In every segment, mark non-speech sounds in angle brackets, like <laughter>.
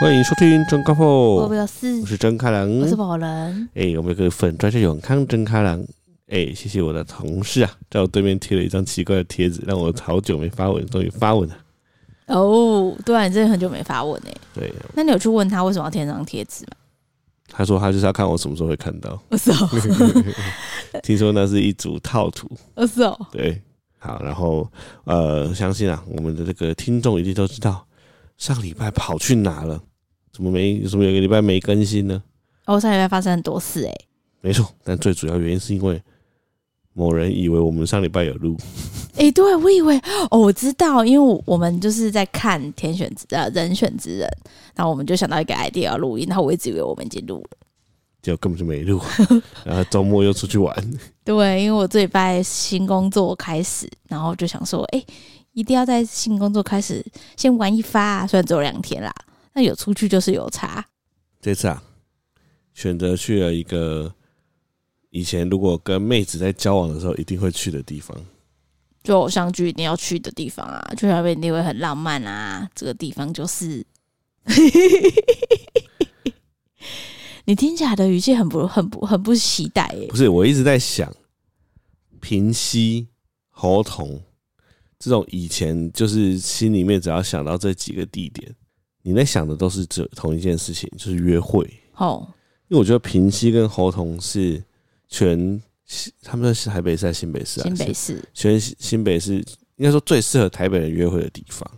欢迎收听真开铺，我是真开朗，我是宝人。哎、欸，我们有个粉专叫永康真开朗。哎、欸，谢谢我的同事啊，在我对面贴了一张奇怪的贴纸，让我好久没发文，终于发文了。哦，对啊，你真的很久没发文哎。对，那你有去问他为什么要贴这张贴纸吗？他说他就是要看我什么时候会看到。我是哦，<laughs> 听说那是一组套图。我是哦，对，好，然后呃，相信啊，我们的这个听众一定都知道，上礼拜跑去哪了。怎么没？怎么有个礼拜没更新呢？哦，上礼拜发生很多事哎、欸。没错，但最主要原因是因为某人以为我们上礼拜有录。哎、欸，对，我以为哦，我知道，因为我们就是在看《天选之呃人选之人》，然后我们就想到一个 idea 要录音，然后我一直以为我们已经录了，结果根本就没录。<laughs> 然后周末又出去玩。<laughs> 对，因为我这礼拜新工作开始，然后就想说，哎、欸，一定要在新工作开始先玩一发、啊，虽然只有两天啦。那有出去就是有差。这次啊，选择去了一个以前如果跟妹子在交往的时候一定会去的地方，就偶像剧一定要去的地方啊，就那边一定会很浪漫啊。这个地方就是，<laughs> 你听起来的语气很不、很不、很不期待耶。不是，我一直在想，平溪、猴硐这种以前就是心里面只要想到这几个地点。你在想的都是这同一件事情，就是约会。哦，因为我觉得平溪跟猴硐是全他们是台北市还是新北市啊？新北市，全新北市应该说最适合台北人约会的地方。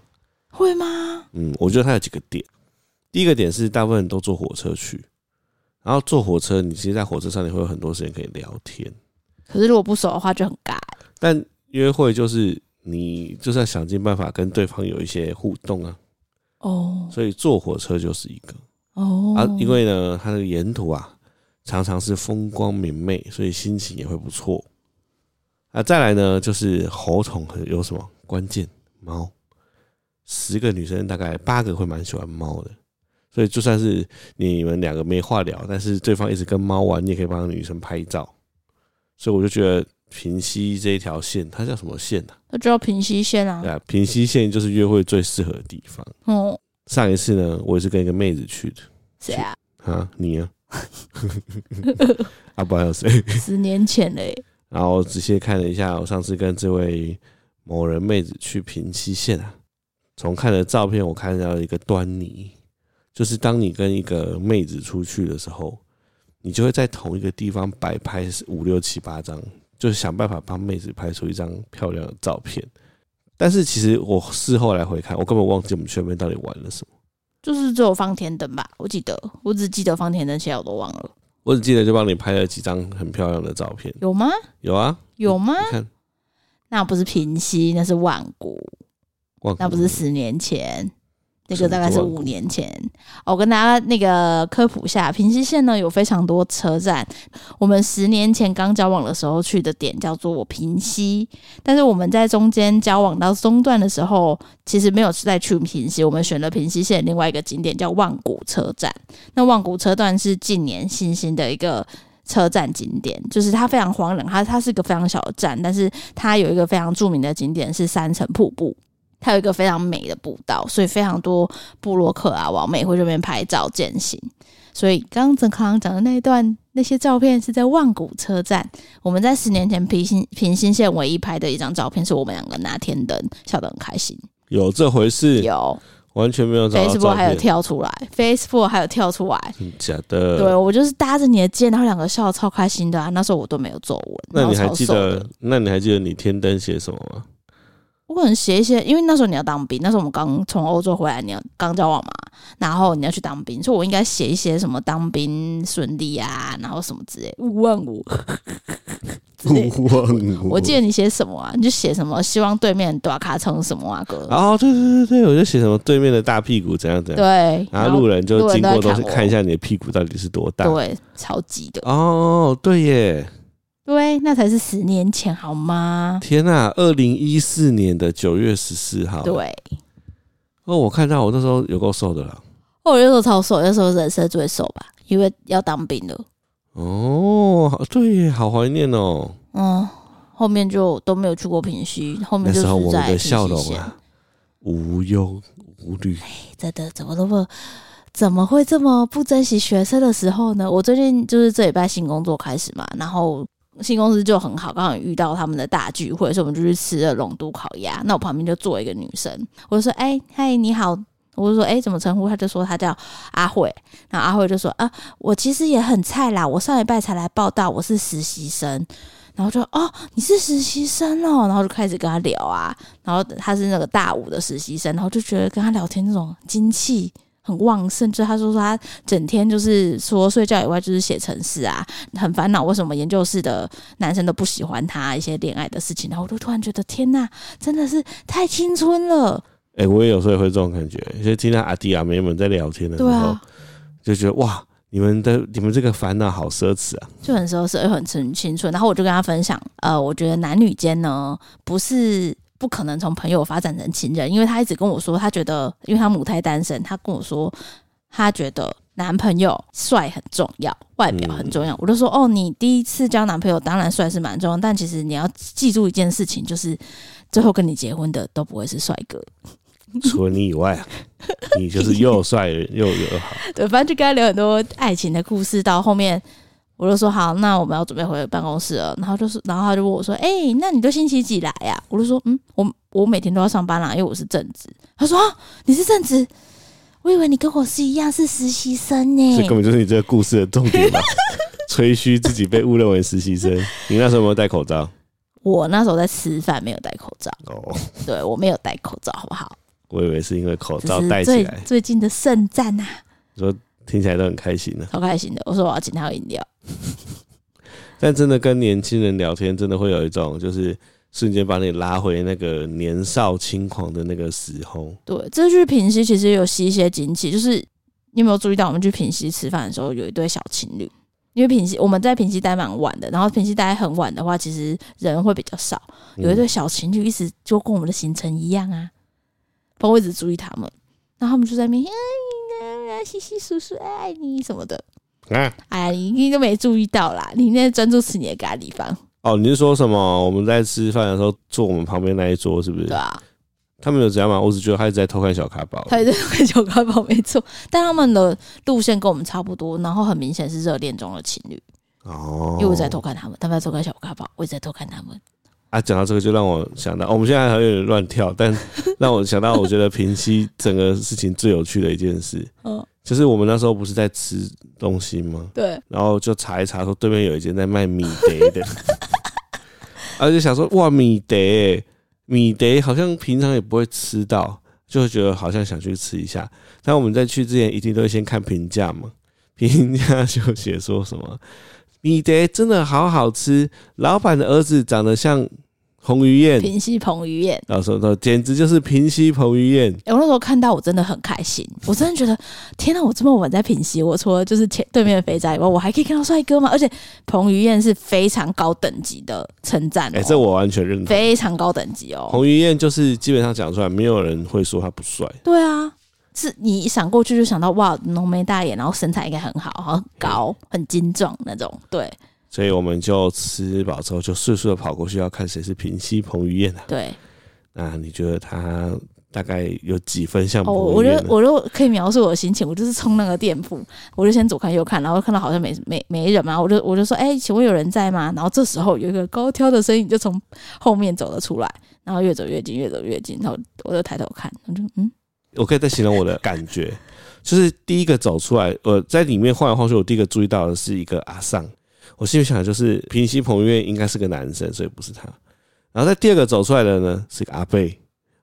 会吗？嗯，我觉得它有几个点。第一个点是大部分人都坐火车去，然后坐火车，你其实，在火车上你会有很多时间可以聊天。可是如果不熟的话就很尬。但约会就是你就是要想尽办法跟对方有一些互动啊。哦，所以坐火车就是一个。哦。啊，因为呢，它的沿途啊常常是风光明媚，所以心情也会不错。啊，再来呢，就是猴硐有什么？关键？猫，十个女生大概八个会蛮喜欢猫的，所以就算是你们两个没话聊，但是对方一直跟猫玩，你也可以帮女生拍照。所以我就觉得平溪这一条线，它叫什么线呢？那就叫平溪线啊。对啊，平溪线就是约会最适合的地方。哦，上一次呢，我也是跟一个妹子去的。谁啊？啊，你啊？<laughs> 啊，不还有谁？十年前嘞。然后仔细看了一下，我上次跟这位某人妹子去平溪线啊，从看的照片，我看到一个端倪，就是当你跟一个妹子出去的时候，你就会在同一个地方摆拍五六七八张。就是想办法帮妹子拍出一张漂亮的照片，但是其实我事后来回看，我根本忘记我们去那边到底玩了什么。就是只有放天灯吧，我记得，我只记得放天灯，其他我都忘了。我只记得就帮你拍了几张很漂亮的照片。有吗？有啊。有吗？看，那不是平息，那是万古，万古那不是十年前。那个大概是五年前，我跟大家那个科普下，平溪线呢有非常多车站。我们十年前刚交往的时候去的点叫做平溪，但是我们在中间交往到中段的时候，其实没有再去平溪，我们选了平溪线另外一个景点叫万古车站。那万古车站是近年新兴的一个车站景点，就是它非常荒凉，它它是一个非常小的站，但是它有一个非常著名的景点是三层瀑布。它有一个非常美的步道，所以非常多部落客啊、网美会这边拍照健行。所以刚刚曾康讲的那一段那些照片是在万古车站。我们在十年前平行平行线唯一拍的一张照片，是我们两个拿天灯，笑得很开心。有这回事？有，完全没有找到。Facebook 还有跳出来，Facebook 还有跳出来，假的。对，我就是搭着你的肩，然后两个笑得超开心的啊。那时候我都没有皱纹。那你还记得？那你还记得你天灯写什么吗？我可能写一些，因为那时候你要当兵，那时候我们刚从欧洲回来，你要刚交往嘛，然后你要去当兵，所以我应该写一些什么当兵顺利啊，然后什么之类，勿忘我，勿忘我。我记得你写什么啊？你就写什么，希望对面打卡成什么啊哥？哦，对对对对，我就写什么对面的大屁股怎样怎样。对，然后路人就经过都是看一下你的屁股到底是多大。对，超级的。哦，对耶。对，那才是十年前好吗？天呐，二零一四年的九月十四号。对，哦，我看到我那时候有够瘦的了。哦，我那时候超瘦，那时候人生最瘦吧，因为要当兵了。哦，对，好怀念哦。嗯，后面就都没有去过平溪，后面就是在平溪线。那时候我们的笑容啊，无忧无虑。哎，真的怎么那么怎么会这么不珍惜学生的时候呢？我最近就是这礼拜新工作开始嘛，然后新公司就很好，刚好遇到他们的大聚会，所以我们就去吃了龙都烤鸭。那我旁边就坐一个女生，我就说：“哎、嗨，你好。”我就说：“哎、怎么称呼？”他就说：“他叫阿慧。”然后阿慧就说：“啊，我其实也很菜啦，我上礼拜才来报到，我是实习生。”然后就哦，你是实习生哦，然后就开始跟他聊啊。然后他是那个大五的实习生，然后就觉得跟他聊天那种精气很旺盛。就他说说他整天就是除了睡觉以外就是写程式啊，很烦恼为什么研究室的男生都不喜欢他一些恋爱的事情。然后我就突然觉得天呐，真的是太青春了。哎、欸，我也有时候也会这种感觉，就听到阿弟阿妹们在聊天的时候，啊、就觉得哇。你们的你们这个烦恼好奢侈啊，就很奢侈又很青青春。然后我就跟他分享，呃，我觉得男女间呢，不是不可能从朋友发展成情人，因为他一直跟我说，他觉得，因为他母胎单身，他跟我说，他觉得男朋友帅很重要，外表很重要。嗯、我就说，哦，你第一次交男朋友，当然帅是蛮重要，但其实你要记住一件事情，就是最后跟你结婚的都不会是帅哥。除了你以外，<laughs> 你就是又帅又又好。对，反正就跟他聊很多爱情的故事。到后面，我就说好，那我们要准备回办公室了。然后就是，然后他就问我说：“哎、欸，那你都星期几来呀、啊？”我就说：“嗯，我我每天都要上班啦，因为我是正职。”他说：“啊，你是正职？我以为你跟我是一样是实习生呢。”这根本就是你这个故事的重点嘛，<laughs> 吹嘘自己被误认为实习生。你那时候有没有戴口罩？我那时候在吃饭，没有戴口罩。哦，对，我没有戴口罩，好不好？我以为是因为口罩戴起来。最近的圣战呐，说听起来都很开心呢，超开心的。我说我要请他喝饮料，但真的跟年轻人聊天，真的会有一种就是瞬间把你拉回那个年少轻狂的那个时候。对，这去平溪其实有吸一些精气，就是你有没有注意到，我们去平溪吃饭的时候，有一对小情侣。因为平溪我们在平溪待蛮晚的，然后平溪待很晚的话，其实人会比较少。有一对小情侣，一直就跟我们的行程一样啊。我一直注意他们，然后他们就在那边，哎，稀稀疏疏，爱你什么的。啊，哎呀，你一定都没注意到啦，你那专注吃你的咖喱饭。哦，你是说什么？我们在吃饭的时候坐我们旁边那一桌，是不是？对啊。他们有怎样吗？我只觉得他一直在偷看小卡宝，他一直在偷看小卡宝，没错。但他们的路线跟我们差不多，然后很明显是热恋中的情侣。哦。因为我在偷看他们，他们在偷看小卡宝，我也在偷看他们。啊，讲到这个就让我想到，我们现在还有点乱跳，但让我想到，我觉得平息整个事情最有趣的一件事，<laughs> 嗯，就是我们那时候不是在吃东西吗？对，然后就查一查，说对面有一间在卖米德的，然 <laughs> 后就想说，哇，米德，米德好像平常也不会吃到，就会觉得好像想去吃一下。但我们在去之前一定都会先看评价嘛，评价就写说什么。米德真的好好吃，老板的儿子长得像彭于晏，平西彭于晏，到时候说简直就是平西彭于晏。我那时候看到我真的很开心，我真的觉得天哪！我这么晚在平西，我除了就是前对面的肥宅以外，我还可以看到帅哥吗？而且彭于晏是非常高等级的称赞，哎，这我完全认同，非常高等级哦。彭于晏就是基本上讲出来，没有人会说他不帅。对啊。是你一闪过去就想到哇，浓眉大眼，然后身材应该很好，很高，很精壮那种。对，所以我们就吃饱之后就迅速的跑过去要看谁是平西彭于晏啊。对，那你觉得他大概有几分像彭于晏？哦，我就我就可以描述我的心情，我就是冲那个店铺，我就先左看右看，然后看到好像没没没人嘛，我就我就说，哎、欸，请问有人在吗？然后这时候有一个高挑的身影就从后面走了出来，然后越走越近，越走越近，然后我就抬头看，我就嗯。我可以再形容我的感觉，就是第一个走出来，我，在里面晃来晃去，我第一个注意到的是一个阿尚，我心里想的就是平西彭于晏应该是个男生，所以不是他。然后在第二个走出来的呢，是个阿贝。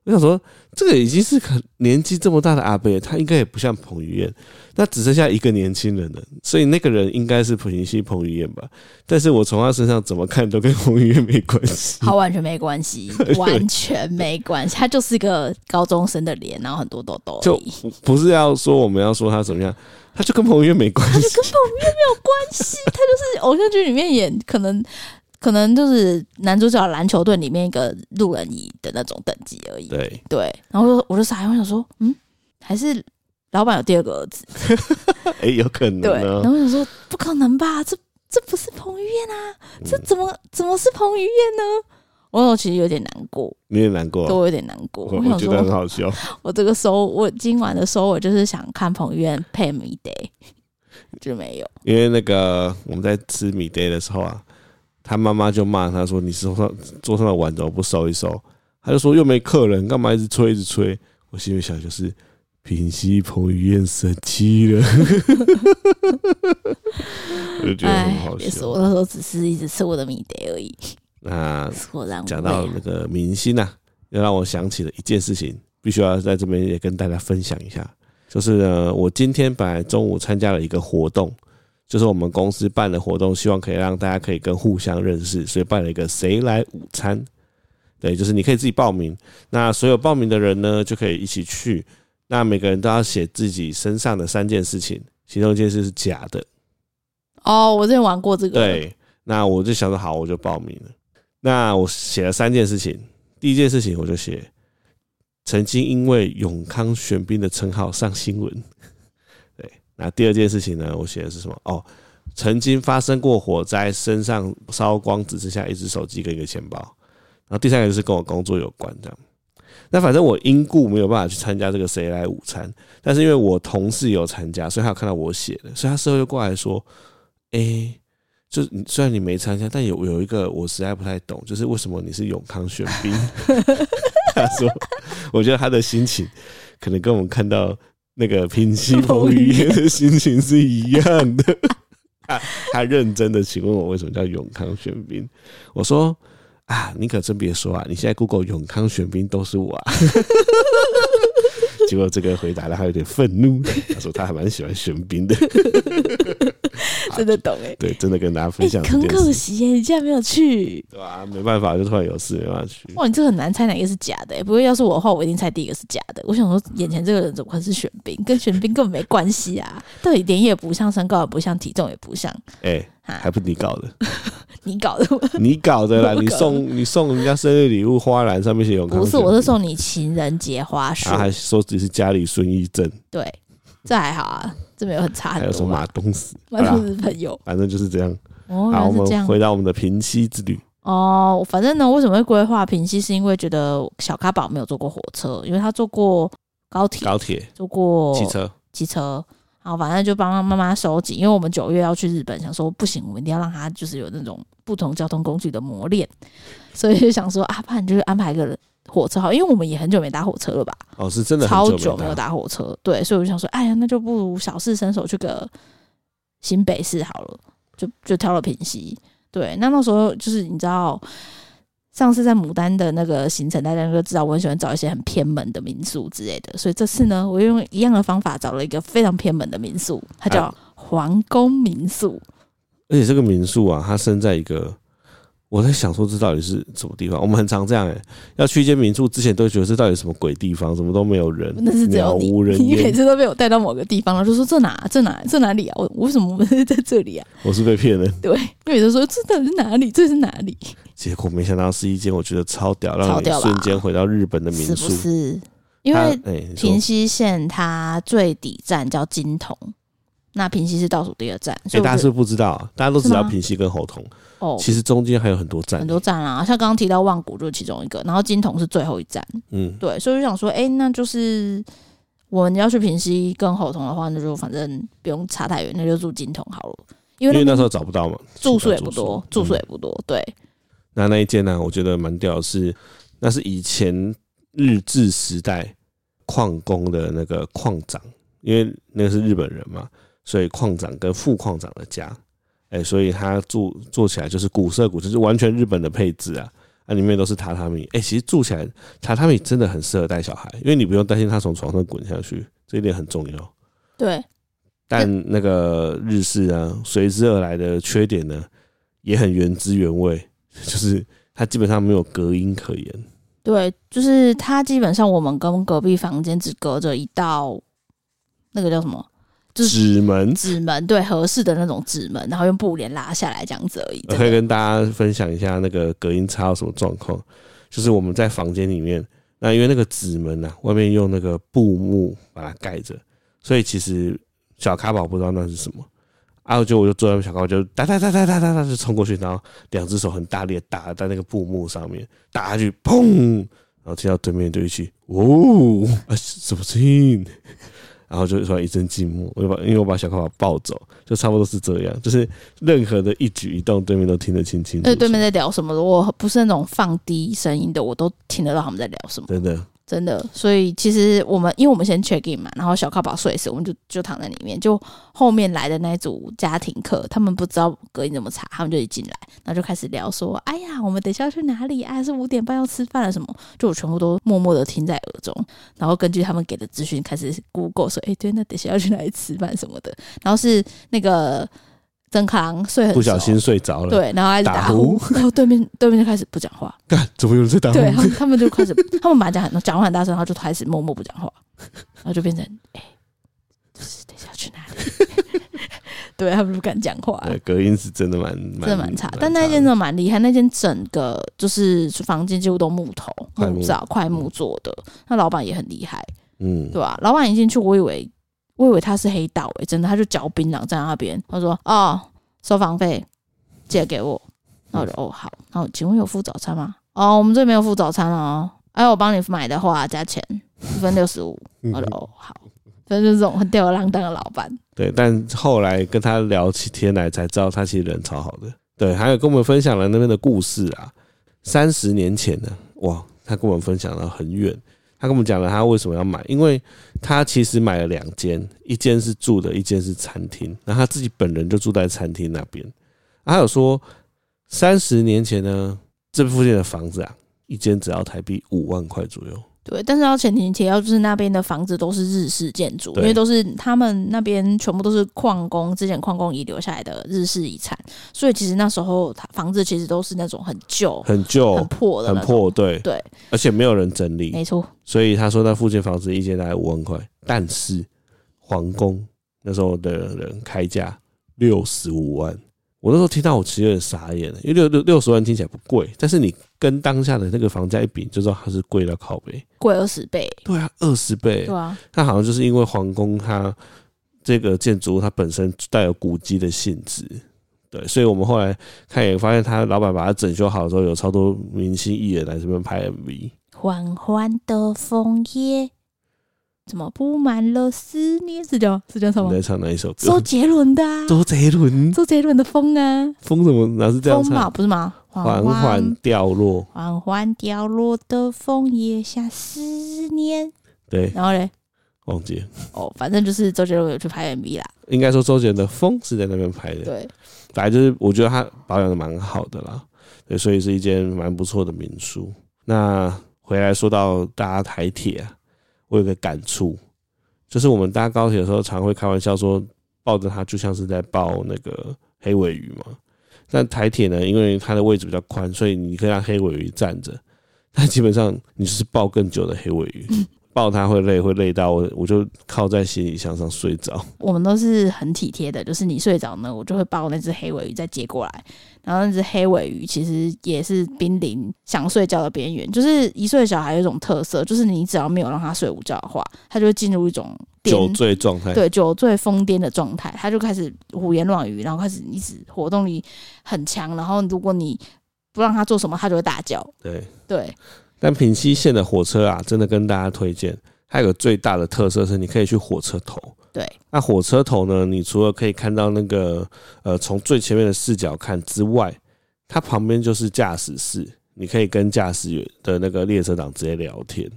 我想说，这个已经是很年纪这么大的阿伯，他应该也不像彭于晏，那只剩下一个年轻人了，所以那个人应该是平溪彭于晏吧？但是我从他身上怎么看都跟彭于晏没关系，他完全没关系，<laughs> 完全没关系，他就是一个高中生的脸，然后很多痘痘，就不是要说我们要说他怎么样，他就跟彭于晏没关系，他就跟彭于晏没有关系，他就是偶像剧里面演可能。可能就是男主角篮球队里面一个路人乙的那种等级而已。对对，然后我就傻，我想说，嗯，还是老板有第二个儿子？<laughs> 哎、欸，有可能。对，然后我想说，不可能吧？这这不是彭于晏啊？这怎么怎么是彭于晏呢？我其实有点难过，你也难过，都有点难过。我，我觉得很好笑。<laughs> 我这个收，我今晚的收我就是想看彭于晏配米 day，就没有。因为那个我们在吃米 day 的时候啊，他妈妈就骂他说：“你桌上桌上的碗怎么不收一收？”他就说：“又没客人，干嘛一直催一直催？”我心里想就是。平息彭于晏生气了，<laughs> 我就觉得很好笑。我那时候只是一直吃我的米德而已。那讲到那个明星呐、啊，又让我想起了一件事情，必须要在这边也跟大家分享一下。就是呢，我今天本来中午参加了一个活动，就是我们公司办的活动，希望可以让大家可以跟互相认识，所以办了一个谁来午餐。对，就是你可以自己报名，那所有报名的人呢，就可以一起去。那每个人都要写自己身上的三件事情，其中一件事是假的。哦，我之前玩过这个。对，那我就想说好，我就报名了。那我写了三件事情，第一件事情我就写曾经因为永康玄彬的称号上新闻。那第二件事情呢，我写的是什么？哦，曾经发生过火灾，身上烧光，只剩下一只手机跟一个钱包。然后第三个就是跟我工作有关，这样。那反正我因故没有办法去参加这个谁来午餐，但是因为我同事有参加，所以他有看到我写的，所以他事后就过来说：“哎、欸，就虽然你没参加，但有有一个我实在不太懂，就是为什么你是永康玄彬？” <laughs> 他说：“我觉得他的心情可能跟我们看到那个平西彭于晏的心情是一样的。<laughs> 他”他他认真的请问我为什么叫永康玄彬？我说。啊，你可真别说啊！你现在 Google 永康玄彬都是我啊。<laughs> 结果这个回答让他有点愤怒，他说他还蛮喜欢玄彬的，真的懂哎、欸，对，真的跟大家分享、欸。很可惜耶，你竟然没有去，对吧、啊？没办法，就突然有事没办法去。哇，你这很难猜哪个是假的、欸，不过要是我的话，我一定猜第一个是假的。我想说，眼前这个人怎么会是玄彬？跟玄彬根本没关系啊！<laughs> 到底脸也不像，身高也不像，体重也不像，哎、欸，还不是你搞的。<laughs> 你搞的，<laughs> 你搞的啦！你送你送人家生日礼物，花篮上面写永康。不是，我是送你情人节花束。他还说自己是家里孙艺珍。对，这还好啊，这没有很差很多。还有什么马东石？马东石朋友，反正就是这样。哦，好，我们回到我们的平息之旅。哦，反正呢，为什么会规划平溪？是因为觉得小咖宝没有坐过火车，因为他坐过高铁，高铁坐过汽车，汽车。然后反正就帮妈妈收紧，因为我们九月要去日本，想说不行，我们一定要让他就是有那种不同交通工具的磨练，所以就想说啊，不然就是安排个火车好，因为我们也很久没搭火车了吧？哦，是真的超久没有搭火车，对，所以我就想说，哎呀，那就不如小试身手去个新北市好了，就就挑了平溪。对，那那时候就是你知道。上次在牡丹的那个行程，大家都知道我很喜欢找一些很偏门的民宿之类的，所以这次呢，我用一样的方法找了一个非常偏门的民宿，它叫皇宫民宿。而且这个民宿啊，它生在一个。我在想说，这到底是什么地方？我们很常这样哎、欸，要去一间民宿之前，都会觉得这到底什么鬼地方？怎么都没有人？那是只有你，你每次都被我带到某个地方了，就说这哪这哪这哪里啊？我为什么我们在这里啊？<laughs> 我是被骗的。对，因为有的时候这到底是哪里？这是哪里？<laughs> 结果没想到是一间我觉得超屌，让你瞬间回到日本的民宿。是不是？因为平西线它最底站叫金桐，那平溪是倒数第二站。所以大家是不知道，大家都知道平溪跟猴硐。哦，其实中间还有很多站，很多站啊，像刚刚提到万古就是其中一个，然后金桐是最后一站。嗯，对，所以我就想说，哎、欸，那就是我们要去平溪跟猴硐的话，那就反正不用差太远，那就住金桐好了。因为，因为那时候找不到嘛，住宿也不多，住宿也不多。对，那那一间呢，我觉得蛮屌的是，那是以前日治时代矿工的那个矿长，因为那个是日本人嘛，所以矿长跟副矿长的家。哎、欸，所以他住住起来就是古色古香，就是完全日本的配置啊！那、啊、里面都是榻榻米。哎、欸，其实住起来榻榻米真的很适合带小孩，因为你不用担心他从床上滚下去，这一点很重要。对。但那个日式啊，随之而来的缺点呢，也很原汁原味，就是它基本上没有隔音可言。对，就是它基本上我们跟隔壁房间只隔着一道，那个叫什么？纸门，纸门，对，合适的那种纸门，然后用布帘拉下来这样子而已。我可以跟大家分享一下那个隔音差有什么状况，就是我们在房间里面，那因为那个纸门呢、啊，外面用那个布幕把它盖着，所以其实小咖宝不知道那是什么然后就我就坐在小高，就哒哒哒哒哒哒哒就冲过去，然后两只手很大力的打在那个布幕上面，打下去，砰！然后听到对面就一起“哦，啊，什么声音？”然后就突然一阵寂寞，我就把因为我把小卡宝抱走，就差不多是这样，就是任何的一举一动，对面都听得清清楚楚。对，对面在聊什么？如果不是那种放低声音的，我都听得到他们在聊什么。真的。真的，所以其实我们，因为我们先 check in 嘛，然后小咖宝睡死，我们就就躺在里面。就后面来的那一组家庭客，他们不知道隔音怎么查，他们就一进来，然后就开始聊说：“哎呀，我们等下要去哪里啊？是五点半要吃饭了什么？”就我全部都默默的听在耳中，然后根据他们给的资讯开始 Google 说：“哎，对，那等下要去哪里吃饭什么的。”然后是那个。曾康睡很，不小心睡着了，对，然后开始打呼，然后 <laughs> 对面对面就开始不讲话，干，怎么有人在打呼？对，他们他们就开始，他们本来讲很讲话很大声，然后就开始默默不讲话，<laughs> 然后就变成，哎、欸，就是等一下要去哪里？<laughs> 对，他们不敢讲话，对，隔音是真的蛮真的蛮差，但那间真的蛮厉害，那间整个就是房间几乎都木头木造快木做的，那老板也很厉害，嗯，对吧、啊？老板一进去，我以为。我以为他是黑道诶、欸，真的，他就嚼槟榔在那边。他说：“哦，收房费借给我。”然后我就：“哦，好。”然后请问有付早餐吗？哦，我们这里没有付早餐哦。哎，我帮你买的话加钱，一分六十五。我就：“哦，好。”反正就是这种很吊儿郎当的老板。对，但后来跟他聊起天来，才知道他其实人超好的。对，还有跟我们分享了那边的故事啊。三十年前呢，哇，他跟我们分享了很远。他跟我们讲了他为什么要买，因为他其实买了两间，一间是住的，一间是餐厅。然后他自己本人就住在餐厅那边。他有说，三十年前呢，这附近的房子啊，一间只要台币五万块左右。对，但是要前提提要就是那边的房子都是日式建筑，因为都是他们那边全部都是矿工之前矿工遗留下来的日式遗产，所以其实那时候房子其实都是那种很旧、很旧、很破的、很破，对对，而且没有人整理，没错。所以他说那附近房子一间大概五万块，但是皇宫那时候的人开价六十五万。我那时候听到，我其实有点傻眼了，因为六六六十万听起来不贵，但是你跟当下的那个房价一比，就知道它是贵到靠北，贵二十倍。对啊，二十倍。对啊，它好像就是因为皇宫它这个建筑物它本身带有古迹的性质，对，所以我们后来看也发现，他老板把它整修好的时候，有超多明星艺人来这边拍 MV。缓缓的枫叶。怎么布满了思念？是叫是叫什么？你在唱哪一首歌？周杰伦的、啊。周杰伦。周杰伦的风啊。风怎么哪是这样唱？风嘛，不是吗？缓缓掉落。缓缓掉落的枫叶下思念。对。然后嘞？忘记了。哦，反正就是周杰伦有去拍 MV 啦。应该说周杰伦的风是在那边拍的。对。反正就是我觉得他保养的蛮好的啦。对，所以是一间蛮不错的民宿。那回来说到大家台铁啊。我有个感触，就是我们搭高铁的时候，常会开玩笑说，抱着它就像是在抱那个黑尾鱼嘛。但台铁呢，因为它的位置比较宽，所以你可以让黑尾鱼站着，但基本上你就是抱更久的黑尾鱼。抱它会累，会累到我，我就靠在行李箱上睡着。我们都是很体贴的，就是你睡着呢，我就会抱那只黑尾鱼再接过来。然后那只黑尾鱼其实也是濒临想睡觉的边缘。就是一岁小孩有一种特色，就是你只要没有让他睡午觉的话，他就会进入一种酒醉状态。对，酒醉疯癫的状态，他就开始胡言乱语，然后开始一直活动力很强。然后如果你不让他做什么，他就会大叫。对对。但平溪线的火车啊，真的跟大家推荐。它有个最大的特色是，你可以去火车头。对。那火车头呢？你除了可以看到那个呃，从最前面的视角看之外，它旁边就是驾驶室，你可以跟驾驶员的那个列车长直接聊天。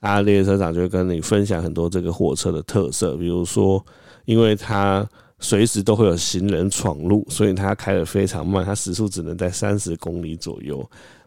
啊，列车长就会跟你分享很多这个火车的特色，比如说，因为它随时都会有行人闯入，所以它开得非常慢，它时速只能在三十公里左右。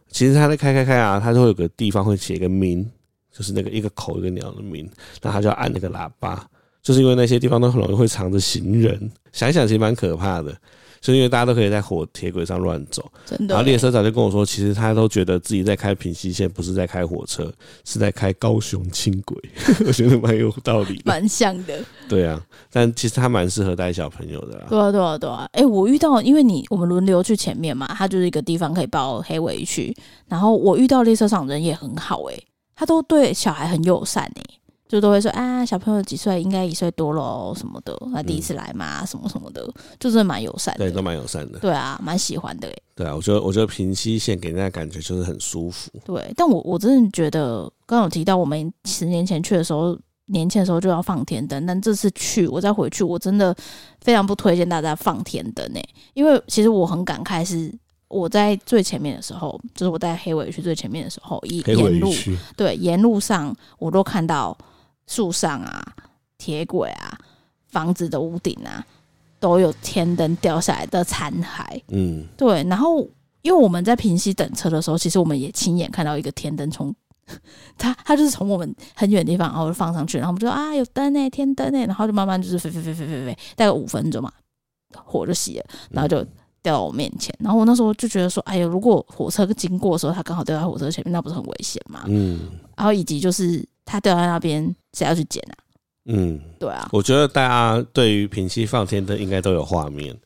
其实他在开开开啊，他就会有个地方会写一个名，就是那个一个口一个鸟的名，那他就要按那个喇叭，就是因为那些地方都很容易会藏着行人，想一想其实蛮可怕的。就是因为大家都可以在火铁轨上乱走，真的。然后列车长就跟我说，其实他都觉得自己在开平西线，不是在开火车，是在开高雄轻轨。<laughs> 我觉得蛮有道理，蛮像的。对啊，但其实他蛮适合带小朋友的啦。对啊，对啊，对啊。哎、欸，我遇到，因为你我们轮流去前面嘛，他就是一个地方可以抱黑鮪鱼去。然后我遇到列车长人也很好、欸，哎，他都对小孩很友善、欸，哎。就都会说啊，小朋友几岁？应该一岁多喽，什么的。他第一次来嘛，嗯、什么什么的，就是蛮友善的。对，都蛮友善的。对啊，蛮喜欢的。对啊，我觉得我觉得平溪线给人家感觉就是很舒服。对，但我我真的觉得，刚刚有提到我们十年前去的时候，年轻的时候就要放天灯，但这次去我再回去，我真的非常不推荐大家放天灯诶，因为其实我很感慨是。我在最前面的时候，就是我在黑尾去最前面的时候，一沿路对沿路上，我都看到树上啊、铁轨啊、房子的屋顶啊，都有天灯掉下来的残骸。嗯，对。然后，因为我们在平溪等车的时候，其实我们也亲眼看到一个天灯从 <laughs> 它，它就是从我们很远的地方，然后就放上去，然后我们就说啊，有灯呢，天灯呢，然后就慢慢就是飞飞飞飞飞飞，大概五分钟嘛，火就熄了，然后就。掉到我面前，然后我那时候就觉得说，哎呀，如果火车经过的时候，它刚好掉在火车前面，那不是很危险吗？嗯。然后以及就是它掉在那边，谁要去捡啊？嗯，对啊。我觉得大家对于平息放天灯应该都有画面，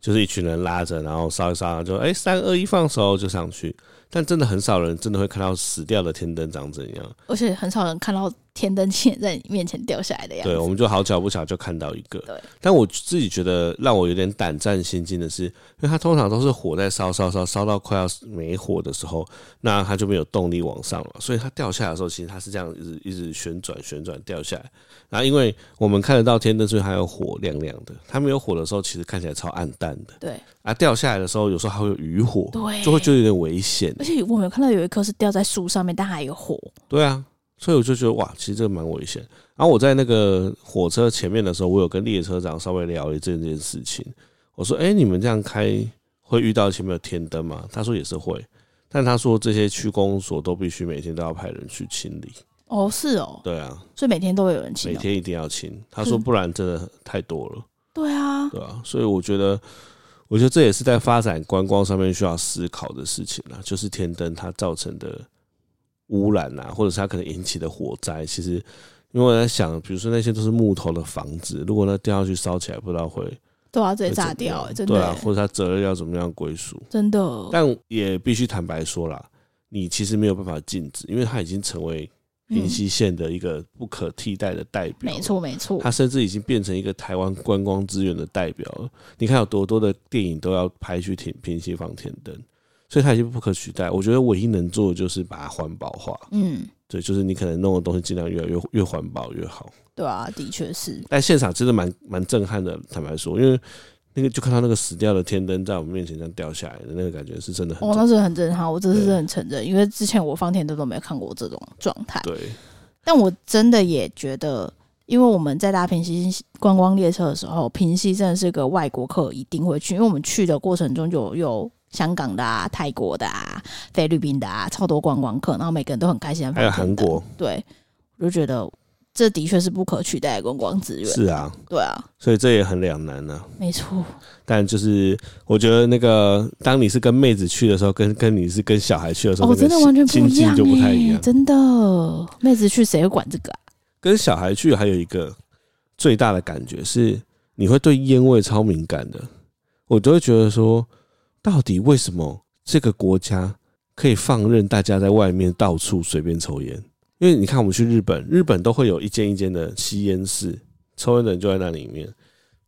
就是一群人拉着，然后烧一烧，就哎三二一放手就上去。但真的很少人真的会看到死掉的天灯长怎样，而且很少人看到天灯线在你面前掉下来的样子。对，我们就好巧不巧就看到一个。对，但我自己觉得让我有点胆战心惊的是，因为它通常都是火在烧烧烧烧到快要没火的时候，那它就没有动力往上了，所以它掉下来的时候，其实它是这样一直一直旋转旋转掉下来。然后因为我们看得到天灯，所以还有火亮亮的。它没有火的时候，其实看起来超暗淡的。对。啊，掉下来的时候，有时候还会有余火，对，就会觉得有点危险。而且我们有看到有一颗是掉在树上面，但还有火。对啊，所以我就觉得哇，其实这个蛮危险。然后我在那个火车前面的时候，我有跟列车长稍微聊了这件事情。我说：“哎，你们这样开会遇到前面有天灯吗？”他说：“也是会，但他说这些区公所都必须每天都要派人去清理。”哦，是哦，对啊，所以每天都会有人清，每天一定要清。他说：“不然真的太多了。”对啊，对啊，所以我觉得。我觉得这也是在发展观光上面需要思考的事情啦，就是天灯它造成的污染啊，或者是它可能引起的火灾。其实，因为我在想，比如说那些都是木头的房子，如果它掉下去烧起来，不知道会对啊，直接炸掉，真的。对啊，或者它责任要怎么样归属？真的。但也必须坦白说啦，你其实没有办法禁止，因为它已经成为。平溪线的一个不可替代的代表，没错没错，它甚至已经变成一个台湾观光资源的代表了。你看有多多的电影都要拍去停平溪放天灯，所以它已经不可取代。我觉得唯一能做的就是把它环保化。嗯，对，就是你可能弄的东西尽量越来越越环保越好。对啊，的确是。但现场真的蛮蛮震撼的，坦白说，因为。那个就看到那个死掉的天灯在我们面前这样掉下来的那个感觉是真的很，哦，那是很震撼，我这是很承认，因为之前我放天灯都没有看过这种状态。对，但我真的也觉得，因为我们在搭平溪观光列车的时候，平溪真的是个外国客一定会去，因为我们去的过程中就有，有香港的啊、泰国的啊、菲律宾的啊，超多观光客，然后每个人都很开心。还有韩国，对，我就觉得。这的确是不可取代的观光资源。是啊，对啊，所以这也很两难呢。没错，但就是我觉得那个，当你是跟妹子去的时候，跟跟你是跟小孩去的时候，哦，真的完全不一样，就不太一样。真的，妹子去谁会管这个啊？跟小孩去还有一个最大的感觉是，你会对烟味超敏感的。我都会觉得说，到底为什么这个国家可以放任大家在外面到处随便抽烟？因为你看，我们去日本，日本都会有一间一间的吸烟室，抽烟的人就在那里面。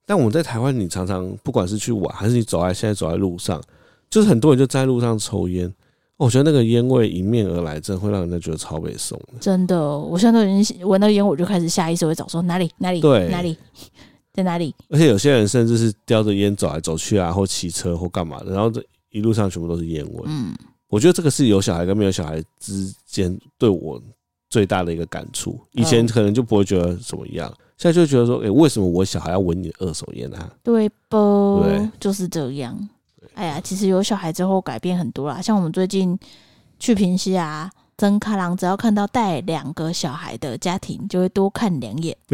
但我们在台湾，你常常不管是去玩，还是你走在现在走在路上，就是很多人就在路上抽烟。我觉得那个烟味迎面而来，真的会让人家觉得超北宋。真的，我现在都已经闻到烟，我就开始下意识会找说哪里哪里对哪里在哪里。而且有些人甚至是叼着烟走来走去啊，或骑车或干嘛的，然后这一路上全部都是烟味。嗯，我觉得这个是有小孩跟没有小孩之间对我。最大的一个感触，以前可能就不会觉得怎么样，现在就觉得说，哎，为什么我小孩要闻你的二手烟啊？对不？对，就是这样。哎呀，其实有小孩之后改变很多啦，像我们最近去平溪啊。真开朗，只要看到带两个小孩的家庭，就会多看两眼。<laughs>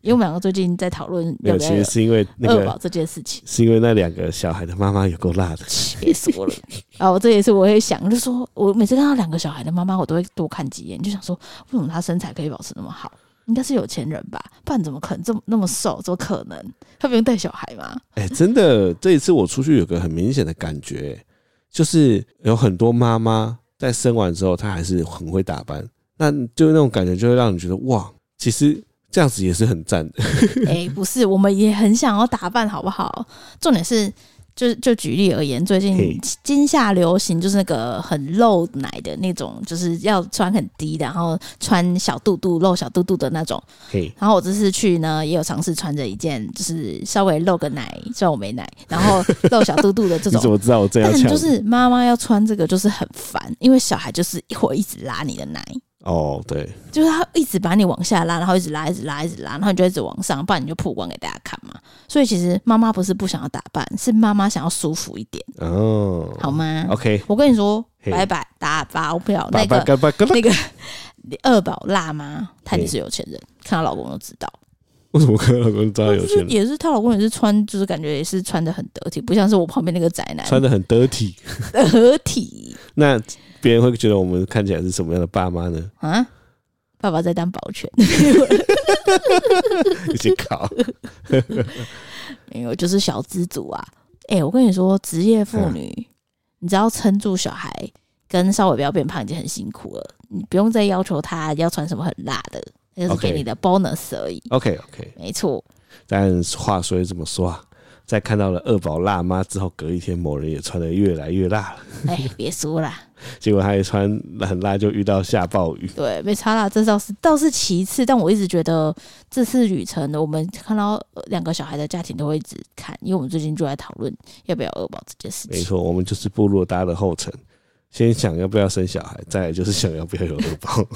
因为我们两个最近在讨论要不要，其实是因为二宝这件事情，是因为那两个小孩的妈妈有够辣的。气死我了啊！我这也是我会想，就说我每次看到两个小孩的妈妈，我都会多看几眼，就想说，为什么她身材可以保持那么好？应该是有钱人吧？不然怎么可能这么那么瘦？怎么可能？她不用带小孩吗？哎，真的，这一次我出去有个很明显的感觉，就是有很多妈妈。在生完之后，他还是很会打扮，那就那种感觉就会让你觉得哇，其实这样子也是很赞的。<laughs> 哎，不是，我们也很想要打扮，好不好？重点是。就就举例而言，最近今夏流行就是那个很露奶的那种，就是要穿很低的，然后穿小肚肚露小肚肚的那种。然后我这次去呢，也有尝试穿着一件，就是稍微露个奶，虽然我没奶，然后露小肚肚的这种。你怎么知道我这样？但就是妈妈要穿这个就是很烦，因为小孩就是一会儿一直拉你的奶。哦，对，就是他一直把你往下拉，然后一直拉，一直拉，一直拉，然后你就一直往上，不然你就曝光给大家看嘛。所以其实妈妈不是不想要打扮，是妈妈想要舒服一点哦，好吗？OK，我跟你说，拜拜，打包票，那个那个 <laughs> 二宝辣妈，她也是有钱人，看她老公都知道。为什么看老公知道有钱？也是她老公也是穿，就是感觉也是穿的很得体，不像是我旁边那个宅男 <laughs> 穿的很得体，得体。<laughs> 那。别人会觉得我们看起来是什么样的爸妈呢？啊，爸爸在当保全，<laughs> 一起考，没有，就是小资族啊。哎、欸，我跟你说，职业妇女，啊、你只要撑住小孩，跟稍微不要变胖，已经很辛苦了。你不用再要求他要穿什么很辣的，那是给你的 bonus 而已。OK OK，没错。但话说这么说啊。在看到了二宝辣妈之后，隔一天某人也穿的越来越辣了。哎，别说了，<laughs> 结果他一穿很辣，就遇到下暴雨。对，没差啦，这倒是倒是其次。但我一直觉得这次旅程呢，我们看到两个小孩的家庭都会一直看，因为我们最近就在讨论要不要二宝这件事情。没错，我们就是步入大家的后尘，先想要不要生小孩，再来就是想要不要有二宝。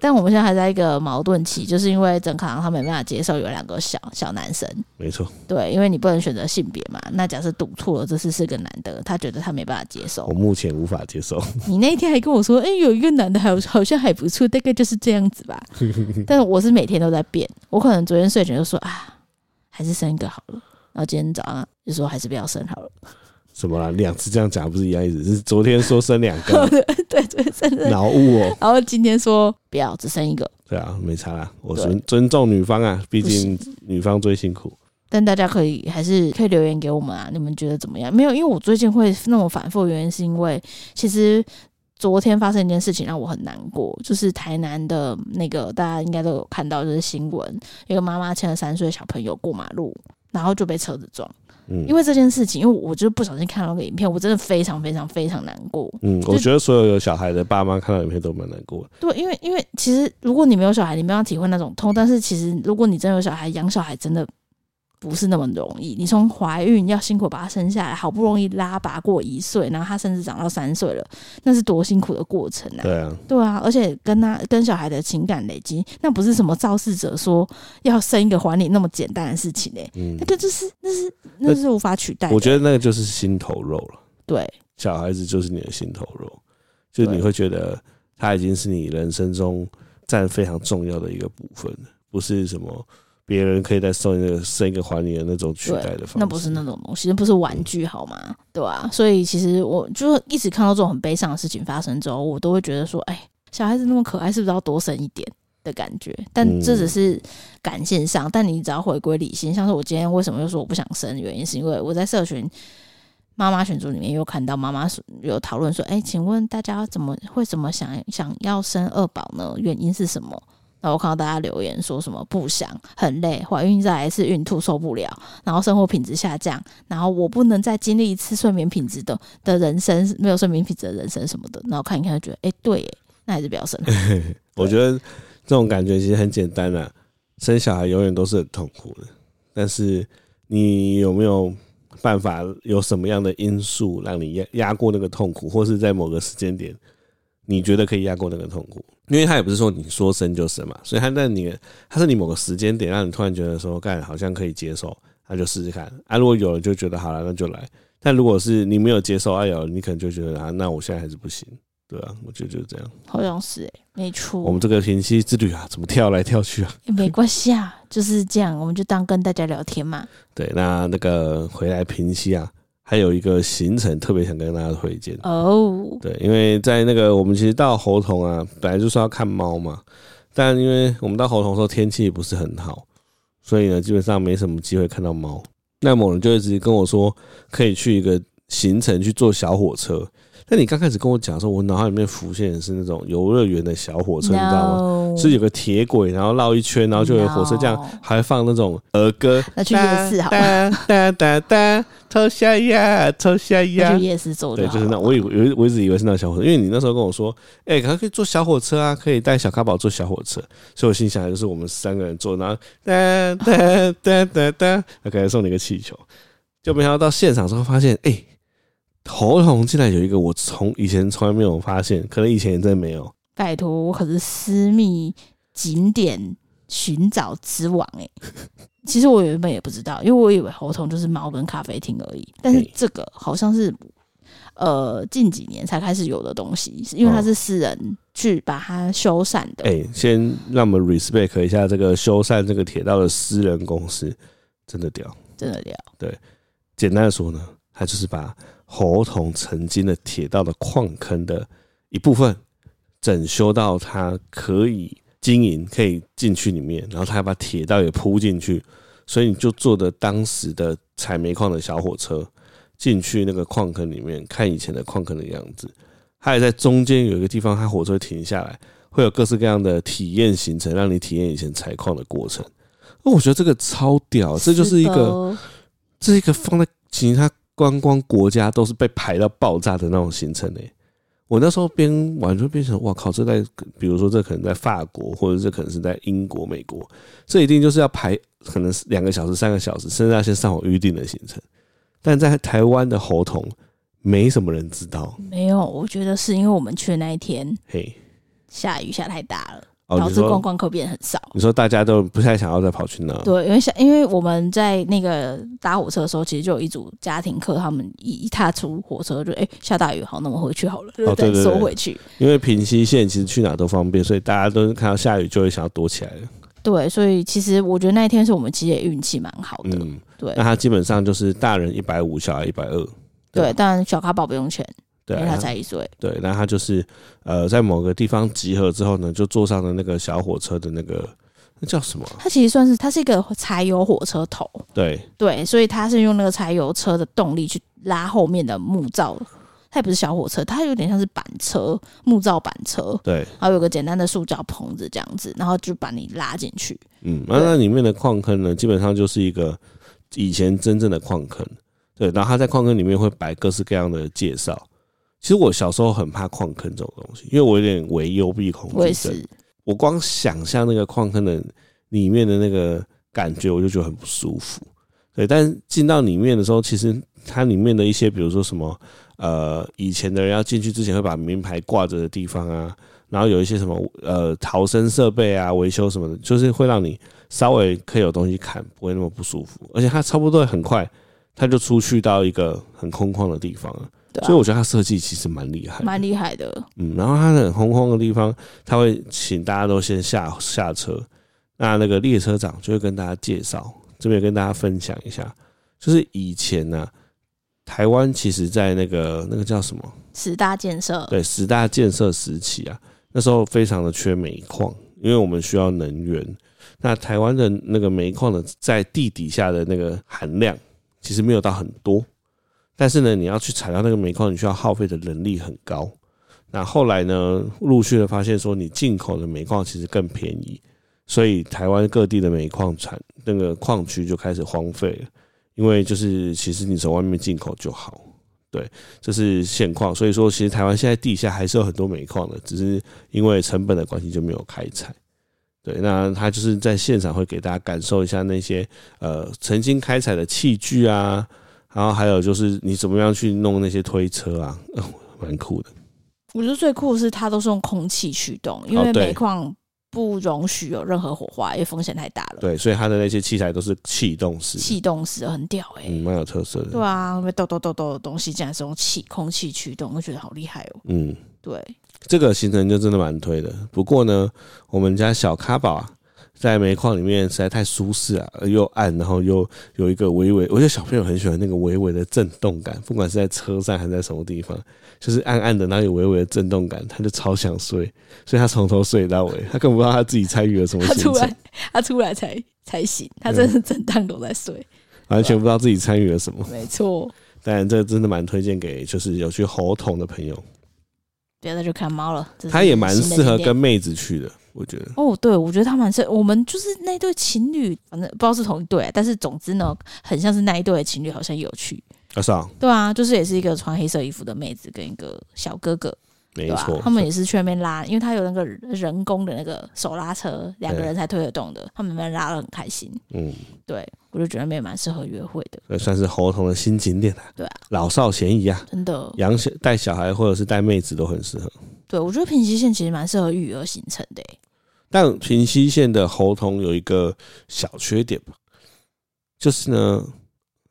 但我们现在还在一个矛盾期，就是因为整行他没办法接受有两个小小男生。没错，对，因为你不能选择性别嘛。那假设赌错了，这次是个男的，他觉得他没办法接受。我目前无法接受。你那天还跟我说，哎、欸，有一个男的还好像还不错，大概就是这样子吧。<laughs> 但是我是每天都在变，我可能昨天睡前就说啊，还是生一个好了，然后今天早上就说还是不要生好了。什么了？两次这样讲不是一样意思？是昨天说生两个，<laughs> 对，昨天生两个，脑雾哦。然后今天说不要，只生一个。对啊，没差啦。我尊尊重女方啊，毕竟女方最辛苦。但大家可以还是可以留言给我们啊，你们觉得怎么样？没有，因为我最近会那么反复，原因是因为其实昨天发生一件事情让我很难过，就是台南的那个大家应该都有看到，就是新闻，一个妈妈牵了三岁小朋友过马路，然后就被车子撞。嗯，因为这件事情，因为我就不小心看到那个影片，我真的非常非常非常难过。嗯，我觉得所有有小孩的爸妈看到影片都蛮难过的。对，因为因为其实如果你没有小孩，你没有体会那种痛，但是其实如果你真的有小孩，养小孩真的。不是那么容易，你从怀孕要辛苦把他生下来，好不容易拉拔过一岁，然后他甚至长到三岁了，那是多辛苦的过程啊！对啊，对啊，而且跟他跟小孩的情感累积，那不是什么肇事者说要生一个还你那么简单的事情呢、欸。嗯，那个就是那是那是无法取代的。我觉得那个就是心头肉了。对，小孩子就是你的心头肉，就你会觉得他已经是你人生中占非常重要的一个部分，不是什么。别人可以再送一个生一个还你的那种取代的方式，那不是那种东西，那不是玩具好吗？对吧、啊？所以其实我就一直看到这种很悲伤的事情发生之后，我都会觉得说，哎，小孩子那么可爱，是不是要多生一点的感觉？但这只是感性上，但你只要回归理性，像是我今天为什么又说我不想生，原因是因为我在社群妈妈群组里面又看到妈妈有讨论说，哎，请问大家怎么会怎么想想要生二宝呢？原因是什么？然后我看到大家留言说什么不想很累，怀孕再来一次孕吐受不了，然后生活品质下降，然后我不能再经历一次睡眠品质的的人生，没有睡眠品质的人生什么的。然后看一看就觉得，哎，对，那还是不要生。我觉得这种感觉其实很简单啊，生小孩永远都是很痛苦的，但是你有没有办法，有什么样的因素让你压压过那个痛苦，或是在某个时间点，你觉得可以压过那个痛苦？因为他也不是说你说生就生嘛，所以他在你，他是你某个时间点让你突然觉得说，干好像可以接受，那就试试看啊。如果有了就觉得好了，那就来。但如果是你没有接受，哎呦，你可能就觉得啊，那我现在还是不行，对啊，我觉得就是这样。好像是哎，没错。我们这个平息之旅啊，怎么跳来跳去啊？也没关系啊，就是这样，我们就当跟大家聊天嘛。对，那那个回来平息啊。还有一个行程特别想跟大家推荐哦，对，因为在那个我们其实到猴童啊，本来就是要看猫嘛，但因为我们到猴童的时候天气也不是很好，所以呢基本上没什么机会看到猫。那某人就一直跟我说，可以去一个行程去坐小火车，那你刚开始跟我讲的时候，我脑海里面浮现的是那种游乐园的小火车，你知道吗？是有个铁轨，然后绕一圈，然后就有火车这样，还放那种儿歌。那去夜市好了。哒哒哒，抽下呀，抽下呀。去夜市坐。对，就是那。我以为我一直以为是那小火车，因为你那时候跟我说，哎、欸，可能可以坐小火车啊，可以带小咖宝坐小火车。所以我心想，就是我们三个人坐，然后哒哒哒哒哒，他可能送你一个气球。就没想到到现场之后发现，哎、欸。猴硐竟然有一个我从以前从来没有发现，可能以前也真的没有。拜托，我可是私密景点寻找之王哎、欸！<laughs> 其实我原本也不知道，因为我以为猴硐就是猫跟咖啡厅而已。但是这个好像是呃近几年才开始有的东西，因为它是私人去把它修缮的。哎、欸，先让我们 respect 一下这个修缮这个铁道的私人公司，真的屌，真的屌。对，简单的说呢，它就是把。猴硐曾经的铁道的矿坑的一部分整修到它可以经营，可以进去里面，然后他还把铁道也铺进去，所以你就坐的当时的采煤矿的小火车进去那个矿坑里面看以前的矿坑的样子。它也在中间有一个地方，它火车停下来，会有各式各样的体验行程，让你体验以前采矿的过程。那我觉得这个超屌，这就是一个，这是一个放在其实它。观光国家都是被排到爆炸的那种行程呢。我那时候边玩就变成，哇靠！这在比如说这可能在法国，或者这可能是在英国、美国，这一定就是要排可能两个小时、三个小时，甚至要先上网预定的行程。但在台湾的猴硐，没什么人知道。没有，我觉得是因为我们去的那一天，嘿，下雨下太大了。导致观光客变很少。你说大家都不太想要再跑去那？对，因为像因为我们在那个搭火车的时候，其实就有一组家庭客，他们一一踏出火车就哎、欸、下大雨，好，那我们回去好了，就再收回去。因为平溪线其实去哪都方便，所以大家都看到下雨就会想要躲起来了。对，所以其实我觉得那一天是我们其实也运气蛮好的。嗯，对。那他基本上就是大人一百五，小孩一百二。对，但小卡宝不用钱。对，因为他才一岁。对，然后他就是呃，在某个地方集合之后呢，就坐上了那个小火车的那个那叫什么？它其实算是它是一个柴油火车头。对对，所以它是用那个柴油车的动力去拉后面的木造，它也不是小火车，它有点像是板车，木造板车。对，然后有个简单的塑胶棚子这样子，然后就把你拉进去。嗯，那那里面的矿坑呢，基本上就是一个以前真正的矿坑。对，然后他在矿坑里面会摆各式各样的介绍。其实我小时候很怕矿坑这种东西，因为我有点微幽闭恐惧症。我光想象那个矿坑的里面的那个感觉，我就觉得很不舒服。对，但进到里面的时候，其实它里面的一些，比如说什么，呃，以前的人要进去之前会把名牌挂着的地方啊，然后有一些什么，呃，逃生设备啊，维修什么的，就是会让你稍微可以有东西看，不会那么不舒服。而且它差不多很快，它就出去到一个很空旷的地方了。啊、所以我觉得他设计其实蛮厉害，蛮厉害的。嗯，然后他很空旷的地方，他会请大家都先下下车。那那个列车长就会跟大家介绍，这边跟大家分享一下，就是以前呢、啊，台湾其实在那个那个叫什么十大建设，对，十大建设时期啊，那时候非常的缺煤矿，因为我们需要能源。那台湾的那个煤矿的在地底下的那个含量，其实没有到很多。但是呢，你要去采到那个煤矿，你需要耗费的人力很高。那后来呢，陆续的发现说，你进口的煤矿其实更便宜，所以台湾各地的煤矿产那个矿区就开始荒废了。因为就是其实你从外面进口就好，对，这是现况。所以说，其实台湾现在地下还是有很多煤矿的，只是因为成本的关系就没有开采。对，那他就是在现场会给大家感受一下那些呃曾经开采的器具啊。然后还有就是你怎么样去弄那些推车啊，<laughs> 蛮酷的。我觉得最酷的是它都是用空气驱动，因为煤矿不容许有任何火花，因为风险太大了。对，所以它的那些器材都是气动式，气动式很屌哎、欸，嗯，蛮有特色的。对啊，因为抖抖抖抖的东西竟然是用气空气驱动，我觉得好厉害哦。嗯，对，这个行程就真的蛮推的。不过呢，我们家小咖宝啊。在煤矿里面实在太舒适啊，又暗，然后又有一个微微，我觉得小朋友很喜欢那个微微的震动感，不管是在车上还是在什么地方，就是暗暗的，然后有微微的震动感，他就超想睡，所以他从头睡到尾，他更不知道他自己参与了什么。他出 <laughs> 来，他出来才才醒，他真的是整趟都在睡，完全不知道自己参与了什么。没错。当然这真的蛮推荐给就是有去猴硐的朋友。别的就看猫了，他也蛮适合跟妹子去的，我觉得。哦，对，我觉得他蛮适合。我们就是那对情侣，反正不知道是同一对，但是总之呢，很像是那一对的情侣，好像有趣。啊，是啊。对啊，就是也是一个穿黑色衣服的妹子跟一个小哥哥。没错，他们也是去那边拉，因为他有那个人工的那个手拉车，两个人才推得动的，他们那边拉的很开心。嗯，对，我就觉得那边蛮适合约会的，也算是猴童的新景点啊。对啊，老少咸宜啊，真的，养小带小孩或者是带妹子都很适合。对，我觉得平溪线其实蛮适合育儿行程的。但平溪线的猴硐有一个小缺点吧，就是呢，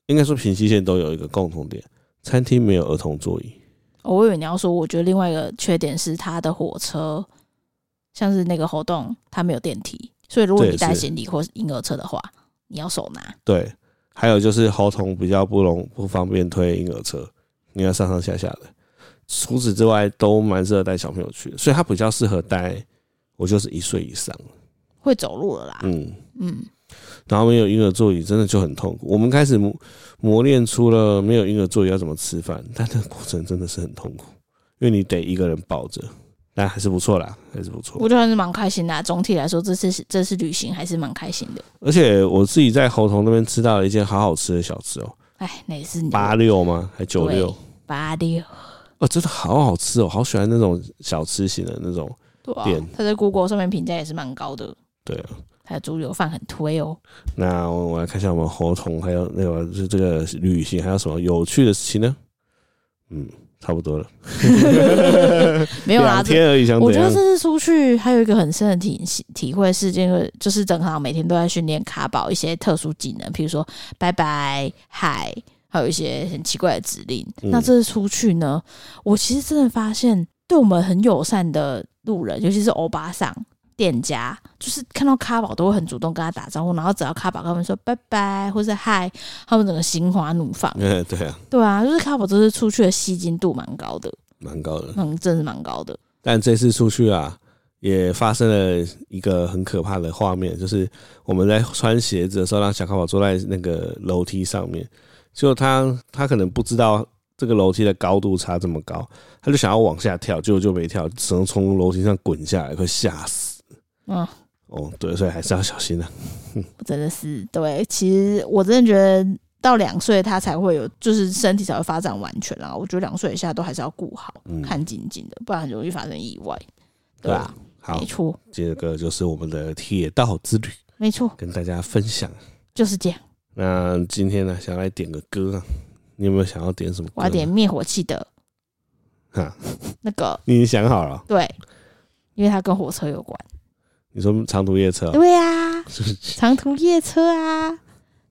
应该说平溪线都有一个共同点，餐厅没有儿童座椅。我以为你要说，我觉得另外一个缺点是它的火车，像是那个活动，它没有电梯，所以如果你带行李或是婴儿车的话，你要手拿。对，还有就是猴硐比较不容不方便推婴儿车，你要上上下下的。除此之外，都蛮适合带小朋友去的，所以它比较适合带我就是一岁以上会走路了啦。嗯嗯。然后没有婴儿座椅，真的就很痛苦。我们开始磨磨练出了没有婴儿座椅要怎么吃饭，但那个过程真的是很痛苦，因为你得一个人抱着，但还是不错啦，还是不错。我觉得还是蛮开心的啊。总体来说，这次这次旅行还是蛮开心的。而且我自己在猴头那边吃到了一件好好吃的小吃哦。哎，那是八六吗？还九六？八六。哦，真的好好吃哦，好喜欢那种小吃型的那种店。他在 Google 上面评价也是蛮高的。对啊。还有猪油饭很推哦。那我来看一下我们合同还有那个就是这个旅行还有什么有趣的事情呢？嗯，差不多了。<laughs> 没有啦，天而已。我觉得这次出去还有一个很深的体体会是，这个就是正好每天都在训练卡宝一些特殊技能，比如说拜拜、嗨，还有一些很奇怪的指令。嗯、那这次出去呢，我其实真的发现对我们很友善的路人，尤其是欧巴桑。店家就是看到卡宝都会很主动跟他打招呼，然后只要卡宝跟他们说拜拜或是嗨，他们整个心花怒放。对 <laughs> 对啊，对啊，就是卡宝这次出去的吸金度蛮高的，蛮高的，嗯，真是蛮高的。但这次出去啊，也发生了一个很可怕的画面，就是我们在穿鞋子的时候，让小卡宝坐在那个楼梯上面，就他他可能不知道这个楼梯的高度差这么高，他就想要往下跳，结果就没跳，只能从楼梯上滚下来，会吓死。嗯，哦，对，所以还是要小心的。<laughs> 真的是对，其实我真的觉得到两岁他才会有，就是身体才会发展完全啦。我觉得两岁以下都还是要顾好，嗯、看紧紧的，不然很容易发生意外，对吧？好，没错。这个就是我们的铁道之旅，没错，跟大家分享就是这样。那今天呢，想来点个歌啊，你有没有想要点什么歌？我要点灭火器的，哈，<laughs> 那个 <laughs> 你已经想好了？对，因为它跟火车有关。你说长途夜车？对 <laughs> 呀，长途夜车啊，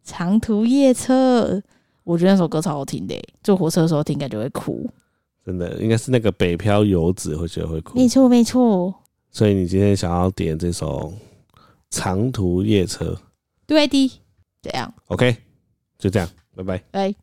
长途夜车，我觉得那首歌超好听的，坐火车的时候听感觉会哭。真的，应该是那个北漂游子会觉得会哭。没错，没错。所以你今天想要点这首长途夜车？对的，这样。OK，就这样，拜拜。拜。